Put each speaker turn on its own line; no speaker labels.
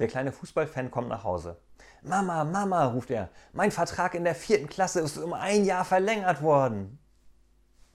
Der kleine Fußballfan kommt nach Hause. Mama, Mama, ruft er, mein Vertrag in der vierten Klasse ist um ein Jahr verlängert worden.